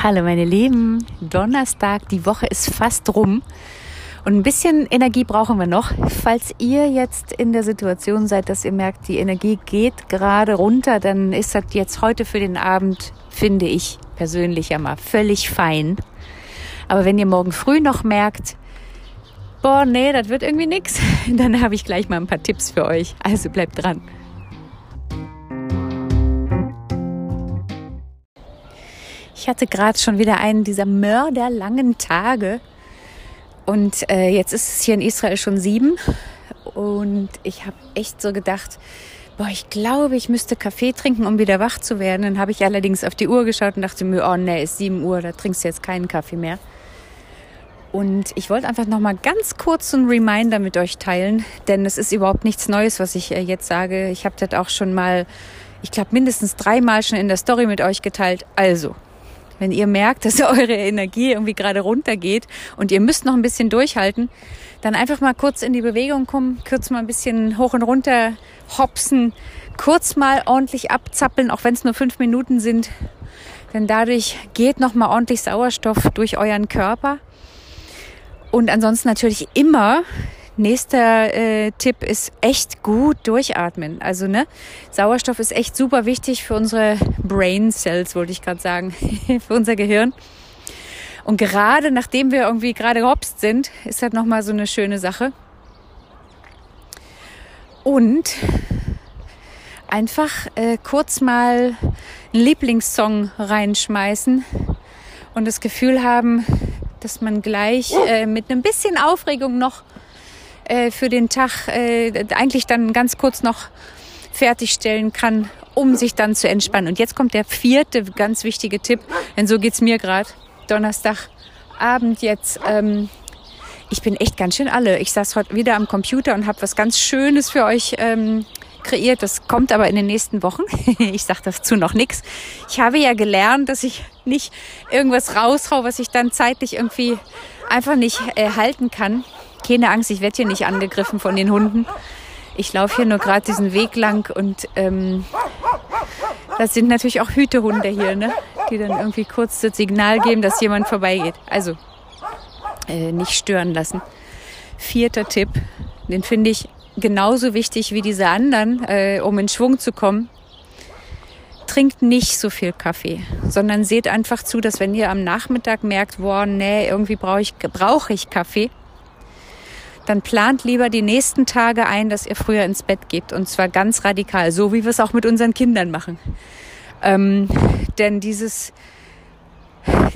Hallo meine Lieben, Donnerstag, die Woche ist fast rum und ein bisschen Energie brauchen wir noch. Falls ihr jetzt in der Situation seid, dass ihr merkt, die Energie geht gerade runter, dann ist das jetzt heute für den Abend, finde ich persönlich ja mal völlig fein. Aber wenn ihr morgen früh noch merkt, boah, nee, das wird irgendwie nix, dann habe ich gleich mal ein paar Tipps für euch. Also bleibt dran. Ich hatte gerade schon wieder einen dieser mörderlangen Tage. Und äh, jetzt ist es hier in Israel schon sieben. Und ich habe echt so gedacht, boah, ich glaube, ich müsste Kaffee trinken, um wieder wach zu werden. Dann habe ich allerdings auf die Uhr geschaut und dachte mir, oh nee, ist sieben Uhr, da trinkst du jetzt keinen Kaffee mehr. Und ich wollte einfach noch mal ganz kurz einen Reminder mit euch teilen, denn es ist überhaupt nichts Neues, was ich äh, jetzt sage. Ich habe das auch schon mal, ich glaube mindestens dreimal schon in der Story mit euch geteilt. Also, wenn ihr merkt, dass eure Energie irgendwie gerade runtergeht und ihr müsst noch ein bisschen durchhalten, dann einfach mal kurz in die Bewegung kommen, kurz mal ein bisschen hoch und runter hopsen, kurz mal ordentlich abzappeln, auch wenn es nur fünf Minuten sind. Denn dadurch geht noch mal ordentlich Sauerstoff durch euren Körper. Und ansonsten natürlich immer Nächster äh, Tipp ist echt gut durchatmen. Also ne, Sauerstoff ist echt super wichtig für unsere Brain Cells, wollte ich gerade sagen, für unser Gehirn. Und gerade nachdem wir irgendwie gerade gehopst sind, ist das nochmal so eine schöne Sache. Und einfach äh, kurz mal einen Lieblingssong reinschmeißen und das Gefühl haben, dass man gleich äh, mit einem bisschen Aufregung noch äh, für den Tag äh, eigentlich dann ganz kurz noch fertigstellen kann, um sich dann zu entspannen. Und jetzt kommt der vierte ganz wichtige Tipp, denn so geht's mir gerade. Donnerstagabend jetzt. Ähm, ich bin echt ganz schön alle. Ich saß heute wieder am Computer und habe was ganz Schönes für euch ähm, kreiert. Das kommt aber in den nächsten Wochen. ich sage dazu noch nichts. Ich habe ja gelernt, dass ich nicht irgendwas raushau, was ich dann zeitlich irgendwie einfach nicht äh, halten kann keine Angst, ich werde hier nicht angegriffen von den Hunden. Ich laufe hier nur gerade diesen Weg lang und ähm, das sind natürlich auch Hütehunde hier, ne? die dann irgendwie kurz das Signal geben, dass jemand vorbeigeht. Also äh, nicht stören lassen. Vierter Tipp, den finde ich genauso wichtig wie diese anderen, äh, um in Schwung zu kommen. Trinkt nicht so viel Kaffee, sondern seht einfach zu, dass wenn ihr am Nachmittag merkt, boah, nee, irgendwie brauche ich, brauch ich Kaffee, dann plant lieber die nächsten Tage ein, dass ihr früher ins Bett geht. Und zwar ganz radikal, so wie wir es auch mit unseren Kindern machen. Ähm, denn dieses,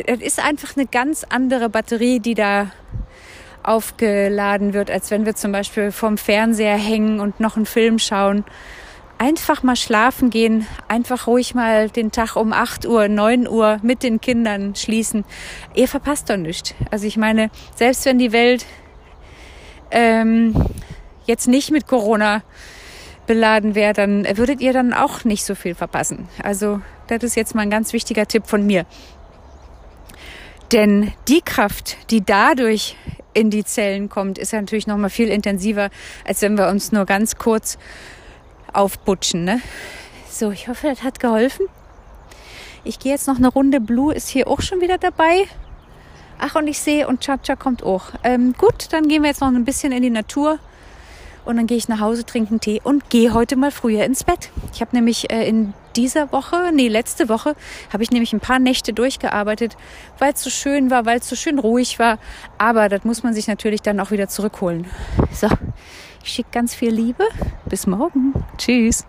es ist einfach eine ganz andere Batterie, die da aufgeladen wird, als wenn wir zum Beispiel vorm Fernseher hängen und noch einen Film schauen. Einfach mal schlafen gehen, einfach ruhig mal den Tag um 8 Uhr, 9 Uhr mit den Kindern schließen. Ihr verpasst doch nichts. Also ich meine, selbst wenn die Welt ähm, jetzt nicht mit Corona beladen wäre, dann würdet ihr dann auch nicht so viel verpassen. Also das ist jetzt mal ein ganz wichtiger Tipp von mir. Denn die Kraft, die dadurch in die Zellen kommt, ist ja natürlich noch mal viel intensiver, als wenn wir uns nur ganz kurz aufbutschen. Ne? So, ich hoffe, das hat geholfen. Ich gehe jetzt noch eine Runde. Blue ist hier auch schon wieder dabei. Ach, und ich sehe, und Chacha kommt auch. Ähm, gut, dann gehen wir jetzt noch ein bisschen in die Natur. Und dann gehe ich nach Hause, trinke einen Tee und gehe heute mal früher ins Bett. Ich habe nämlich äh, in dieser Woche, nee, letzte Woche, habe ich nämlich ein paar Nächte durchgearbeitet, weil es so schön war, weil es so schön ruhig war. Aber das muss man sich natürlich dann auch wieder zurückholen. So, ich schicke ganz viel Liebe. Bis morgen. Tschüss.